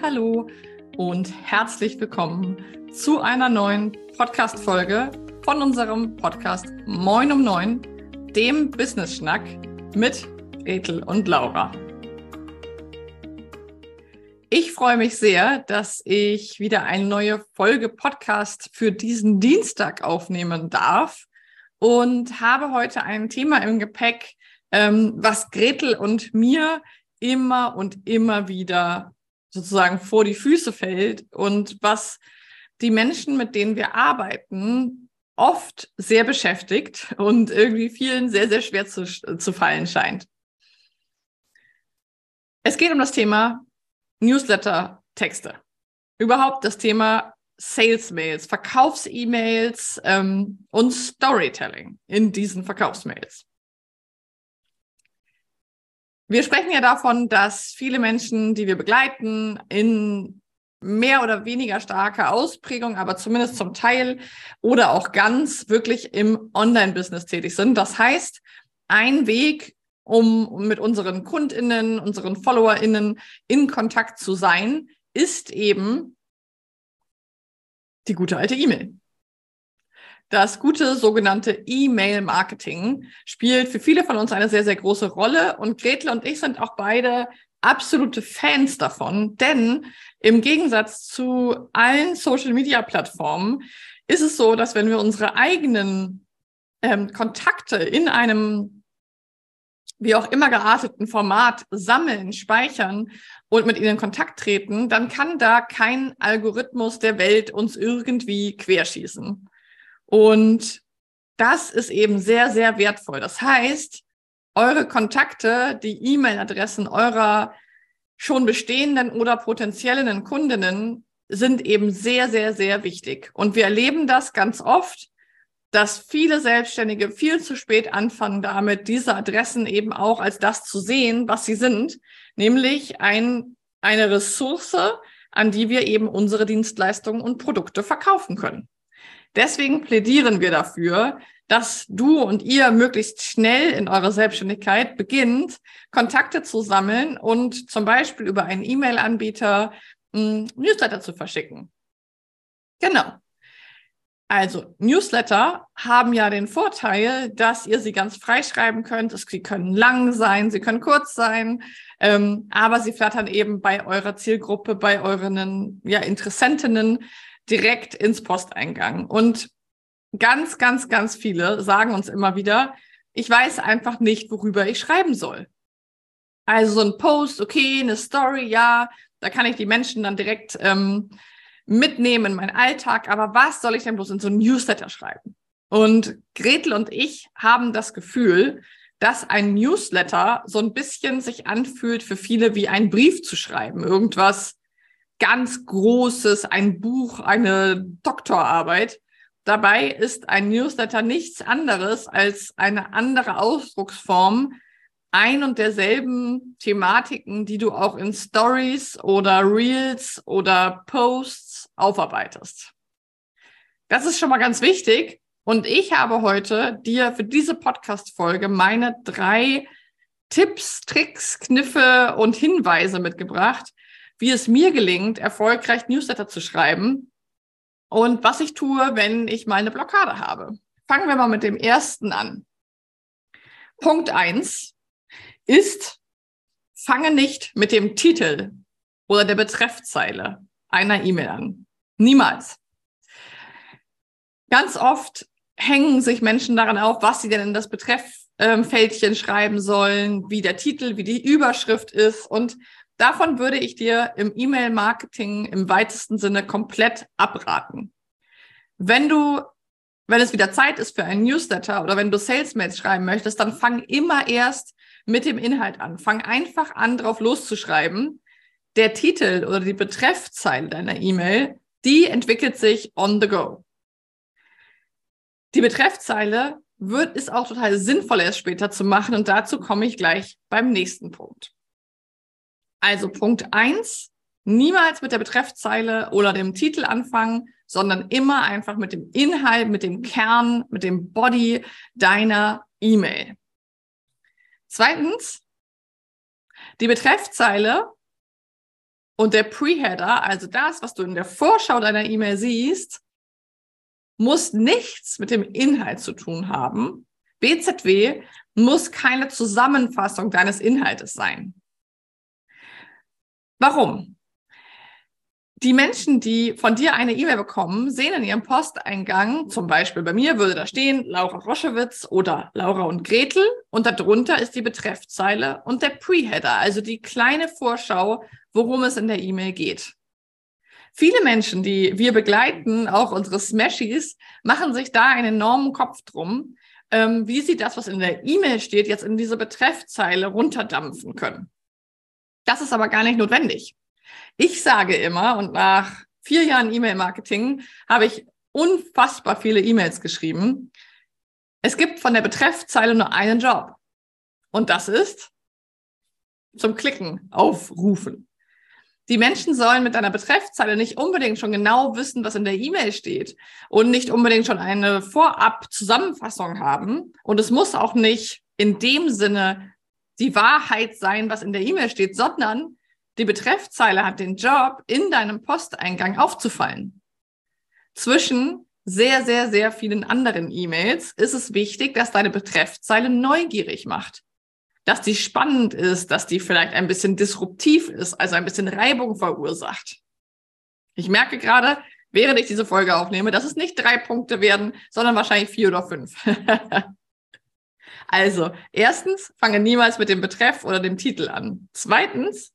Hallo und herzlich willkommen zu einer neuen Podcast-Folge von unserem Podcast Moin um Neun, dem Business Schnack mit Gretel und Laura. Ich freue mich sehr, dass ich wieder eine neue Folge Podcast für diesen Dienstag aufnehmen darf und habe heute ein Thema im Gepäck, ähm, was Gretel und mir immer und immer wieder sozusagen vor die Füße fällt und was die Menschen, mit denen wir arbeiten, oft sehr beschäftigt und irgendwie vielen sehr, sehr schwer zu, zu fallen scheint. Es geht um das Thema Newsletter-Texte. Überhaupt das Thema Sales-Mails, Verkaufs-E-Mails ähm, und Storytelling in diesen Verkaufsmails. Wir sprechen ja davon, dass viele Menschen, die wir begleiten, in mehr oder weniger starker Ausprägung, aber zumindest zum Teil oder auch ganz wirklich im Online-Business tätig sind. Das heißt, ein Weg, um mit unseren KundInnen, unseren FollowerInnen in Kontakt zu sein, ist eben die gute alte E-Mail. Das gute sogenannte E-Mail-Marketing spielt für viele von uns eine sehr, sehr große Rolle. Und Gretel und ich sind auch beide absolute Fans davon, denn im Gegensatz zu allen Social-Media-Plattformen ist es so, dass wenn wir unsere eigenen ähm, Kontakte in einem wie auch immer gearteten Format sammeln, speichern und mit ihnen in Kontakt treten, dann kann da kein Algorithmus der Welt uns irgendwie querschießen. Und das ist eben sehr, sehr wertvoll. Das heißt, eure Kontakte, die E-Mail-Adressen eurer schon bestehenden oder potenziellen Kundinnen sind eben sehr, sehr, sehr wichtig. Und wir erleben das ganz oft, dass viele Selbstständige viel zu spät anfangen damit, diese Adressen eben auch als das zu sehen, was sie sind, nämlich ein, eine Ressource, an die wir eben unsere Dienstleistungen und Produkte verkaufen können. Deswegen plädieren wir dafür, dass du und ihr möglichst schnell in eurer Selbstständigkeit beginnt, Kontakte zu sammeln und zum Beispiel über einen E-Mail-Anbieter hm, Newsletter zu verschicken. Genau. Also Newsletter haben ja den Vorteil, dass ihr sie ganz frei schreiben könnt. Sie können lang sein, sie können kurz sein, ähm, aber sie flattern eben bei eurer Zielgruppe, bei euren ja, Interessentinnen direkt ins Posteingang. Und ganz, ganz, ganz viele sagen uns immer wieder, ich weiß einfach nicht, worüber ich schreiben soll. Also so ein Post, okay, eine Story, ja, da kann ich die Menschen dann direkt ähm, mitnehmen in meinen Alltag, aber was soll ich denn bloß in so ein Newsletter schreiben? Und Gretel und ich haben das Gefühl, dass ein Newsletter so ein bisschen sich anfühlt für viele wie ein Brief zu schreiben. Irgendwas ganz Großes, ein Buch, eine Doktorarbeit. Dabei ist ein Newsletter nichts anderes als eine andere Ausdrucksform ein und derselben Thematiken, die du auch in Stories oder Reels oder Posts aufarbeitest. Das ist schon mal ganz wichtig. Und ich habe heute dir für diese Podcast-Folge meine drei Tipps, Tricks, Kniffe und Hinweise mitgebracht, wie es mir gelingt, erfolgreich Newsletter zu schreiben und was ich tue, wenn ich mal eine Blockade habe. Fangen wir mal mit dem ersten an. Punkt eins ist, fange nicht mit dem Titel oder der Betreffzeile einer E-Mail an. Niemals. Ganz oft hängen sich Menschen daran auf, was sie denn in das Betrefffältchen schreiben sollen, wie der Titel, wie die Überschrift ist. Und Davon würde ich dir im E-Mail-Marketing im weitesten Sinne komplett abraten. Wenn du, wenn es wieder Zeit ist für einen Newsletter oder wenn du Sales-Mails schreiben möchtest, dann fang immer erst mit dem Inhalt an. Fang einfach an, drauf loszuschreiben. Der Titel oder die Betreffzeile deiner E-Mail, die entwickelt sich on the go. Die Betreffzeile wird, ist auch total sinnvoll erst später zu machen und dazu komme ich gleich beim nächsten Punkt. Also Punkt eins: niemals mit der Betreffzeile oder dem Titel anfangen, sondern immer einfach mit dem Inhalt, mit dem Kern, mit dem Body deiner E-Mail. Zweitens, die Betreffzeile Und der Pre-Header, also das, was du in der Vorschau deiner E-Mail siehst, muss nichts mit dem Inhalt zu tun haben. BZW muss keine Zusammenfassung deines Inhaltes sein. Warum? Die Menschen, die von dir eine E-Mail bekommen, sehen in ihrem Posteingang, zum Beispiel bei mir würde da stehen Laura Roschewitz oder Laura und Gretel und darunter ist die Betreffzeile und der Pre-Header, also die kleine Vorschau, worum es in der E-Mail geht. Viele Menschen, die wir begleiten, auch unsere Smashies, machen sich da einen enormen Kopf drum, ähm, wie sie das, was in der E-Mail steht, jetzt in diese Betreffzeile runterdampfen können. Das ist aber gar nicht notwendig. Ich sage immer, und nach vier Jahren E-Mail-Marketing habe ich unfassbar viele E-Mails geschrieben. Es gibt von der Betreffzeile nur einen Job. Und das ist zum Klicken aufrufen. Die Menschen sollen mit deiner Betreffzeile nicht unbedingt schon genau wissen, was in der E-Mail steht und nicht unbedingt schon eine Vorab-Zusammenfassung haben. Und es muss auch nicht in dem Sinne die Wahrheit sein, was in der E-Mail steht, sondern die Betreffzeile hat den Job, in deinem Posteingang aufzufallen. Zwischen sehr, sehr, sehr vielen anderen E-Mails ist es wichtig, dass deine Betreffzeile neugierig macht. Dass die spannend ist, dass die vielleicht ein bisschen disruptiv ist, also ein bisschen Reibung verursacht. Ich merke gerade, während ich diese Folge aufnehme, dass es nicht drei Punkte werden, sondern wahrscheinlich vier oder fünf. also, erstens, fange niemals mit dem Betreff oder dem Titel an. Zweitens,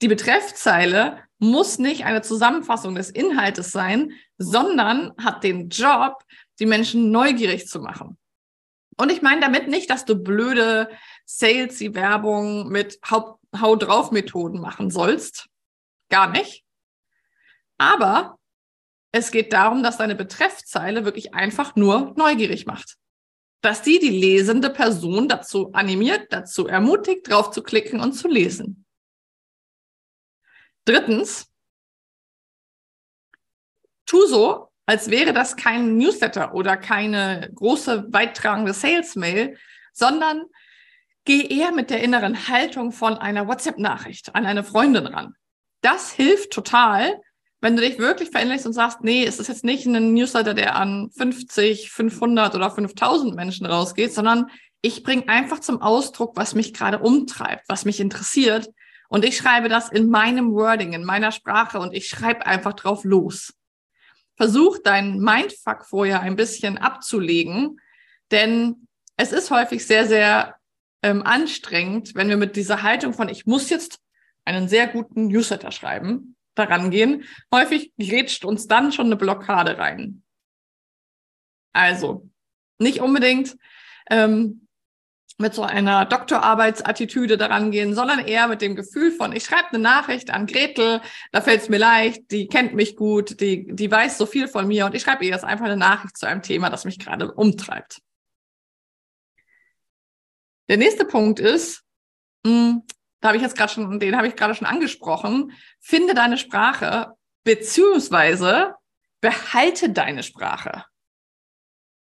die Betreffzeile muss nicht eine Zusammenfassung des Inhaltes sein, sondern hat den Job, die Menschen neugierig zu machen. Und ich meine damit nicht, dass du blöde salesy Werbung mit Hau, drauf Methoden machen sollst. Gar nicht. Aber es geht darum, dass deine Betreffzeile wirklich einfach nur neugierig macht. Dass die die lesende Person dazu animiert, dazu ermutigt, drauf zu klicken und zu lesen. Drittens, tu so, als wäre das kein Newsletter oder keine große, weittragende Sales-Mail, sondern geh eher mit der inneren Haltung von einer WhatsApp-Nachricht an eine Freundin ran. Das hilft total, wenn du dich wirklich veränderst und sagst, nee, es ist jetzt nicht ein Newsletter, der an 50, 500 oder 5000 Menschen rausgeht, sondern ich bringe einfach zum Ausdruck, was mich gerade umtreibt, was mich interessiert und ich schreibe das in meinem Wording, in meiner Sprache und ich schreibe einfach drauf los. Versuch deinen Mindfuck vorher ein bisschen abzulegen, denn es ist häufig sehr, sehr ähm, anstrengend, wenn wir mit dieser Haltung von ich muss jetzt einen sehr guten Newsletter schreiben, daran gehen. Häufig grätscht uns dann schon eine Blockade rein. Also, nicht unbedingt ähm, mit so einer Doktorarbeitsattitüde daran gehen, sondern eher mit dem Gefühl von, ich schreibe eine Nachricht an Gretel, da fällt es mir leicht, die kennt mich gut, die, die weiß so viel von mir und ich schreibe ihr jetzt einfach eine Nachricht zu einem Thema, das mich gerade umtreibt. Der nächste Punkt ist, hm, da habe ich jetzt gerade schon, den habe ich gerade schon angesprochen, finde deine Sprache beziehungsweise behalte deine Sprache.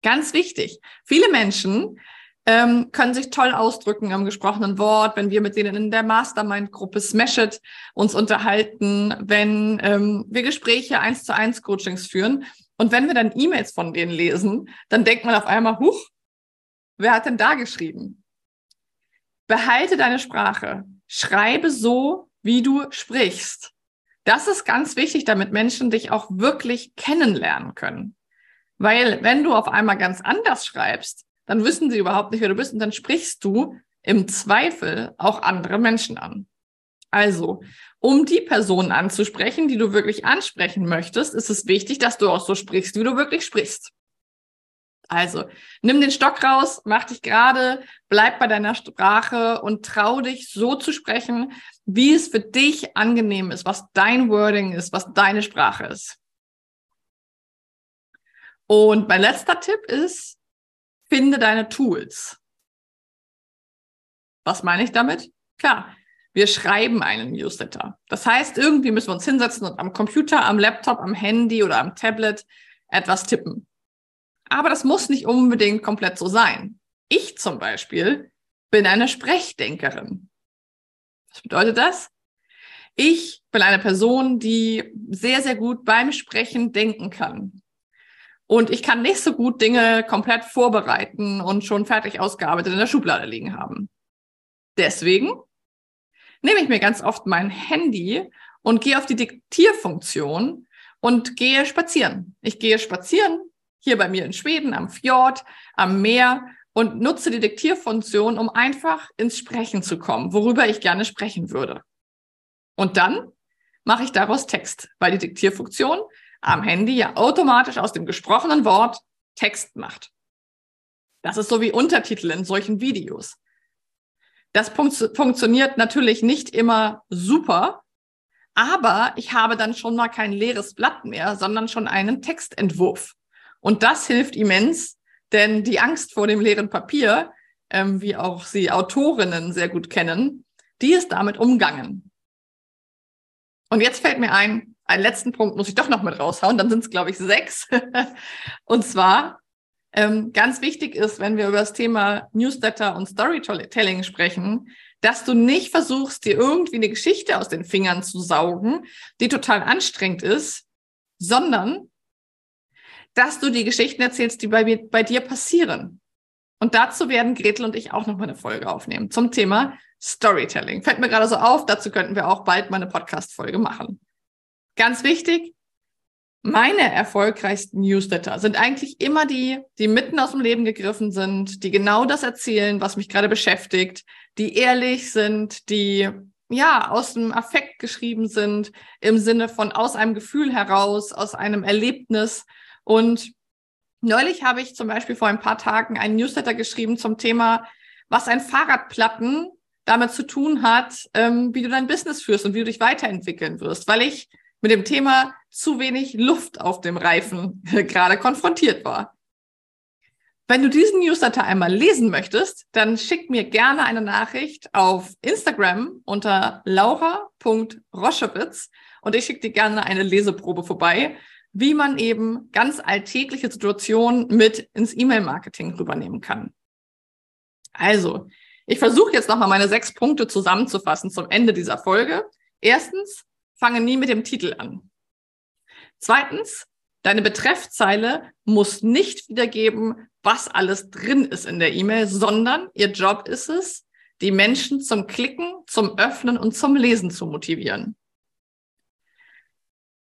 Ganz wichtig. Viele Menschen ähm, können sich toll ausdrücken im gesprochenen Wort, wenn wir mit denen in der Mastermind-Gruppe Smash It uns unterhalten, wenn ähm, wir Gespräche eins zu eins Coachings führen und wenn wir dann E-Mails von denen lesen, dann denkt man auf einmal, huch, wer hat denn da geschrieben? Behalte deine Sprache. Schreibe so, wie du sprichst. Das ist ganz wichtig, damit Menschen dich auch wirklich kennenlernen können. Weil wenn du auf einmal ganz anders schreibst, dann wissen sie überhaupt nicht, wer du bist und dann sprichst du im Zweifel auch andere Menschen an. Also, um die Personen anzusprechen, die du wirklich ansprechen möchtest, ist es wichtig, dass du auch so sprichst, wie du wirklich sprichst. Also, nimm den Stock raus, mach dich gerade, bleib bei deiner Sprache und trau dich so zu sprechen, wie es für dich angenehm ist, was dein Wording ist, was deine Sprache ist. Und mein letzter Tipp ist, finde deine Tools. Was meine ich damit? Klar, wir schreiben einen Newsletter. Das heißt, irgendwie müssen wir uns hinsetzen und am Computer, am Laptop, am Handy oder am Tablet etwas tippen. Aber das muss nicht unbedingt komplett so sein. Ich zum Beispiel bin eine Sprechdenkerin. Was bedeutet das? Ich bin eine Person, die sehr, sehr gut beim Sprechen denken kann. Und ich kann nicht so gut Dinge komplett vorbereiten und schon fertig ausgearbeitet in der Schublade liegen haben. Deswegen nehme ich mir ganz oft mein Handy und gehe auf die Diktierfunktion und gehe spazieren. Ich gehe spazieren hier bei mir in Schweden am Fjord, am Meer und nutze die Diktierfunktion, um einfach ins Sprechen zu kommen, worüber ich gerne sprechen würde. Und dann mache ich daraus Text, weil die Diktierfunktion am Handy ja automatisch aus dem gesprochenen Wort Text macht. Das ist so wie Untertitel in solchen Videos. Das funktioniert natürlich nicht immer super, aber ich habe dann schon mal kein leeres Blatt mehr, sondern schon einen Textentwurf. Und das hilft immens, denn die Angst vor dem leeren Papier, ähm, wie auch Sie Autorinnen sehr gut kennen, die ist damit umgangen. Und jetzt fällt mir ein, einen letzten Punkt muss ich doch noch mit raushauen, dann sind es, glaube ich, sechs. und zwar ähm, ganz wichtig ist, wenn wir über das Thema Newsletter und Storytelling sprechen, dass du nicht versuchst, dir irgendwie eine Geschichte aus den Fingern zu saugen, die total anstrengend ist, sondern dass du die Geschichten erzählst, die bei, bei dir passieren. Und dazu werden Gretel und ich auch noch mal eine Folge aufnehmen zum Thema Storytelling. Fällt mir gerade so auf, dazu könnten wir auch bald mal eine Podcast-Folge machen. Ganz wichtig, meine erfolgreichsten Newsletter sind eigentlich immer die, die mitten aus dem Leben gegriffen sind, die genau das erzählen, was mich gerade beschäftigt, die ehrlich sind, die ja aus dem Affekt geschrieben sind, im Sinne von aus einem Gefühl heraus, aus einem Erlebnis. Und neulich habe ich zum Beispiel vor ein paar Tagen einen Newsletter geschrieben zum Thema, was ein Fahrradplatten damit zu tun hat, ähm, wie du dein Business führst und wie du dich weiterentwickeln wirst, weil ich mit dem Thema zu wenig Luft auf dem Reifen gerade konfrontiert war. Wenn du diesen Newsletter einmal lesen möchtest, dann schick mir gerne eine Nachricht auf Instagram unter laura.roschewitz und ich schicke dir gerne eine Leseprobe vorbei, wie man eben ganz alltägliche Situationen mit ins E-Mail-Marketing rübernehmen kann. Also, ich versuche jetzt nochmal meine sechs Punkte zusammenzufassen zum Ende dieser Folge. Erstens, fange nie mit dem Titel an. Zweitens, deine Betreffzeile muss nicht wiedergeben, was alles drin ist in der E-Mail, sondern ihr Job ist es, die Menschen zum Klicken, zum Öffnen und zum Lesen zu motivieren.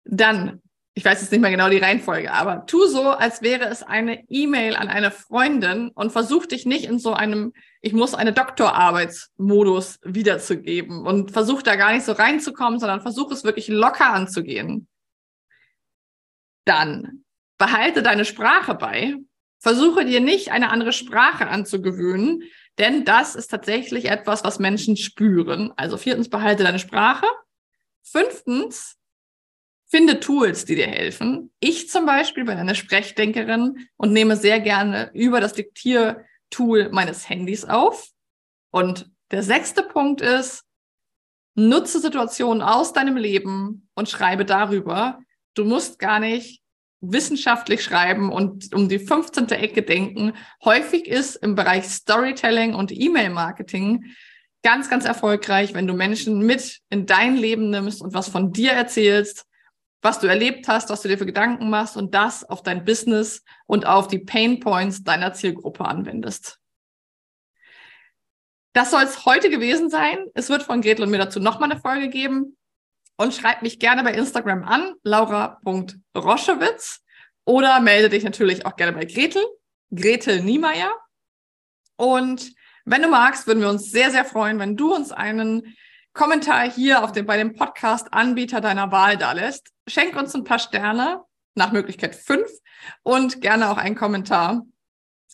Dann ich weiß jetzt nicht mehr genau die Reihenfolge, aber tu so, als wäre es eine E-Mail an eine Freundin und versuch dich nicht in so einem, ich muss eine Doktorarbeitsmodus wiederzugeben und versuch da gar nicht so reinzukommen, sondern versuch es wirklich locker anzugehen. Dann behalte deine Sprache bei. Versuche dir nicht eine andere Sprache anzugewöhnen, denn das ist tatsächlich etwas, was Menschen spüren. Also viertens, behalte deine Sprache. Fünftens, Finde Tools, die dir helfen. Ich zum Beispiel bin eine Sprechdenkerin und nehme sehr gerne über das Diktiertool meines Handys auf. Und der sechste Punkt ist, nutze Situationen aus deinem Leben und schreibe darüber. Du musst gar nicht wissenschaftlich schreiben und um die 15. Ecke denken. Häufig ist im Bereich Storytelling und E-Mail-Marketing ganz, ganz erfolgreich, wenn du Menschen mit in dein Leben nimmst und was von dir erzählst was du erlebt hast, was du dir für Gedanken machst und das auf dein Business und auf die Pain Points deiner Zielgruppe anwendest. Das soll es heute gewesen sein. Es wird von Gretel und mir dazu nochmal eine Folge geben. Und schreib mich gerne bei Instagram an, laura.roschewitz. Oder melde dich natürlich auch gerne bei Gretel, Gretel Niemeyer. Und wenn du magst, würden wir uns sehr, sehr freuen, wenn du uns einen Kommentar hier auf dem, bei dem Podcast-Anbieter deiner Wahl da lässt. Schenk uns ein paar Sterne, nach Möglichkeit fünf, und gerne auch einen Kommentar.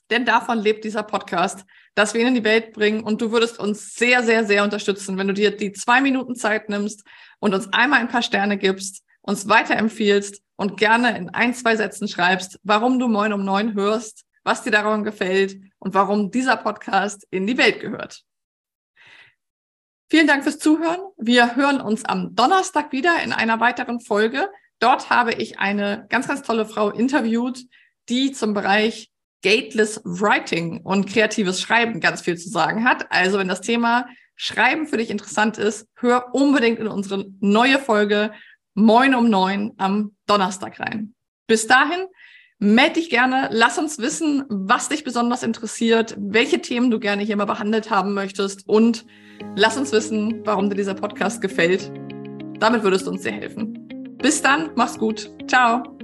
Denn davon lebt dieser Podcast, dass wir ihn in die Welt bringen. Und du würdest uns sehr, sehr, sehr unterstützen, wenn du dir die zwei Minuten Zeit nimmst und uns einmal ein paar Sterne gibst, uns weiterempfiehlst und gerne in ein, zwei Sätzen schreibst, warum du Moin um neun hörst, was dir daran gefällt und warum dieser Podcast in die Welt gehört. Vielen Dank fürs Zuhören. Wir hören uns am Donnerstag wieder in einer weiteren Folge. Dort habe ich eine ganz, ganz tolle Frau interviewt, die zum Bereich Gateless Writing und kreatives Schreiben ganz viel zu sagen hat. Also wenn das Thema Schreiben für dich interessant ist, hör unbedingt in unsere neue Folge Moin um neun am Donnerstag rein. Bis dahin, melde dich gerne, lass uns wissen, was dich besonders interessiert, welche Themen du gerne hier mal behandelt haben möchtest und lass uns wissen, warum dir dieser Podcast gefällt. Damit würdest du uns sehr helfen. Bis dann, mach's gut. Ciao.